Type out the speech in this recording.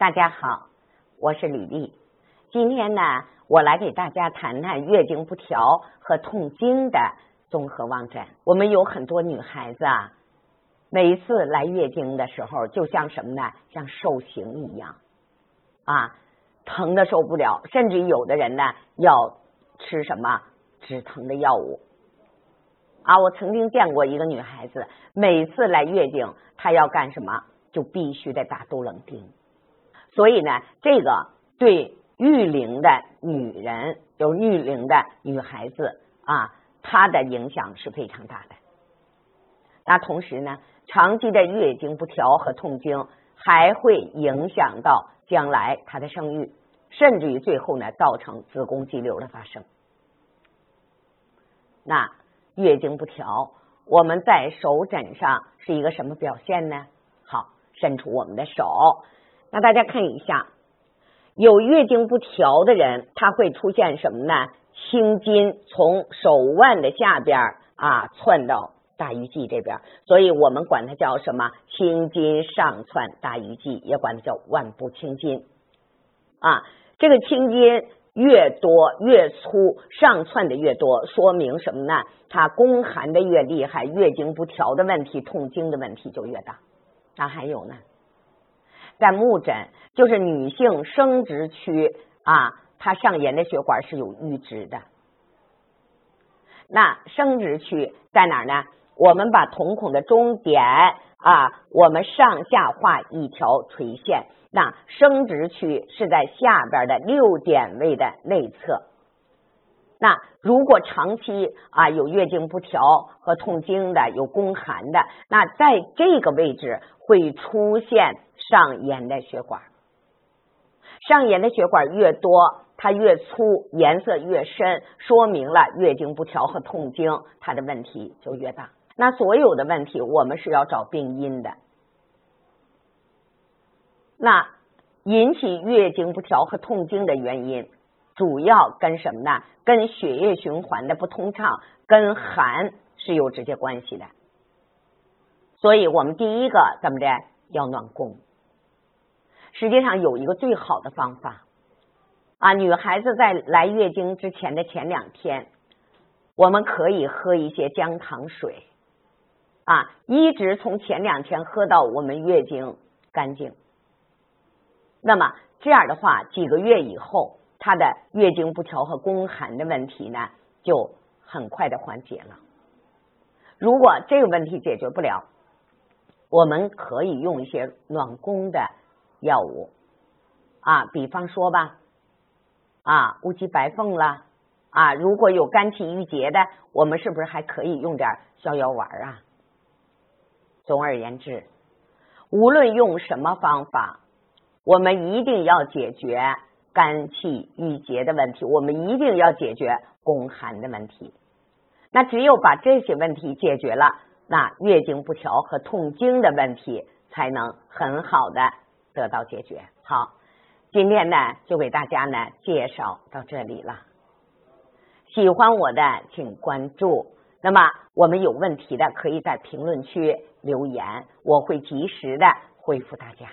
大家好，我是李丽。今天呢，我来给大家谈谈月经不调和痛经的综合望诊。我们有很多女孩子啊，每一次来月经的时候，就像什么呢？像受刑一样啊，疼的受不了，甚至有的人呢要吃什么止疼的药物啊。我曾经见过一个女孩子，每次来月经，她要干什么？就必须得打杜冷丁。所以呢，这个对育龄的女人，有育龄的女孩子啊，她的影响是非常大的。那同时呢，长期的月经不调和痛经，还会影响到将来她的生育，甚至于最后呢，造成子宫肌瘤的发生。那月经不调，我们在手诊上是一个什么表现呢？好，伸出我们的手。那大家看一下，有月经不调的人，他会出现什么呢？青筋从手腕的下边啊窜到大鱼际这边，所以我们管它叫什么？青筋上窜大鱼际，也管它叫腕部青筋啊。这个青筋越多越粗，上窜的越多，说明什么呢？它宫寒的越厉害，月经不调的问题、痛经的问题就越大。那还有呢？在目诊，就是女性生殖区啊，它上沿的血管是有淤滞的。那生殖区在哪儿呢？我们把瞳孔的中点啊，我们上下画一条垂线。那生殖区是在下边的六点位的内侧。那如果长期啊有月经不调和痛经的，有宫寒的，那在这个位置会出现。上炎的血管，上炎的血管越多，它越粗，颜色越深，说明了月经不调和痛经，它的问题就越大。那所有的问题，我们是要找病因的。那引起月经不调和痛经的原因，主要跟什么呢？跟血液循环的不通畅，跟寒是有直接关系的。所以我们第一个怎么的？要暖宫。实际上有一个最好的方法啊，女孩子在来月经之前的前两天，我们可以喝一些姜糖水啊，一直从前两天喝到我们月经干净。那么这样的话，几个月以后，她的月经不调和宫寒的问题呢，就很快的缓解了。如果这个问题解决不了，我们可以用一些暖宫的。药物啊，比方说吧，啊乌鸡白凤啦，啊如果有肝气郁结的，我们是不是还可以用点逍遥丸啊？总而言之，无论用什么方法，我们一定要解决肝气郁结的问题，我们一定要解决宫寒的问题。那只有把这些问题解决了，那月经不调和痛经的问题才能很好的。得到解决。好，今天呢就给大家呢介绍到这里了。喜欢我的请关注。那么我们有问题的可以在评论区留言，我会及时的回复大家。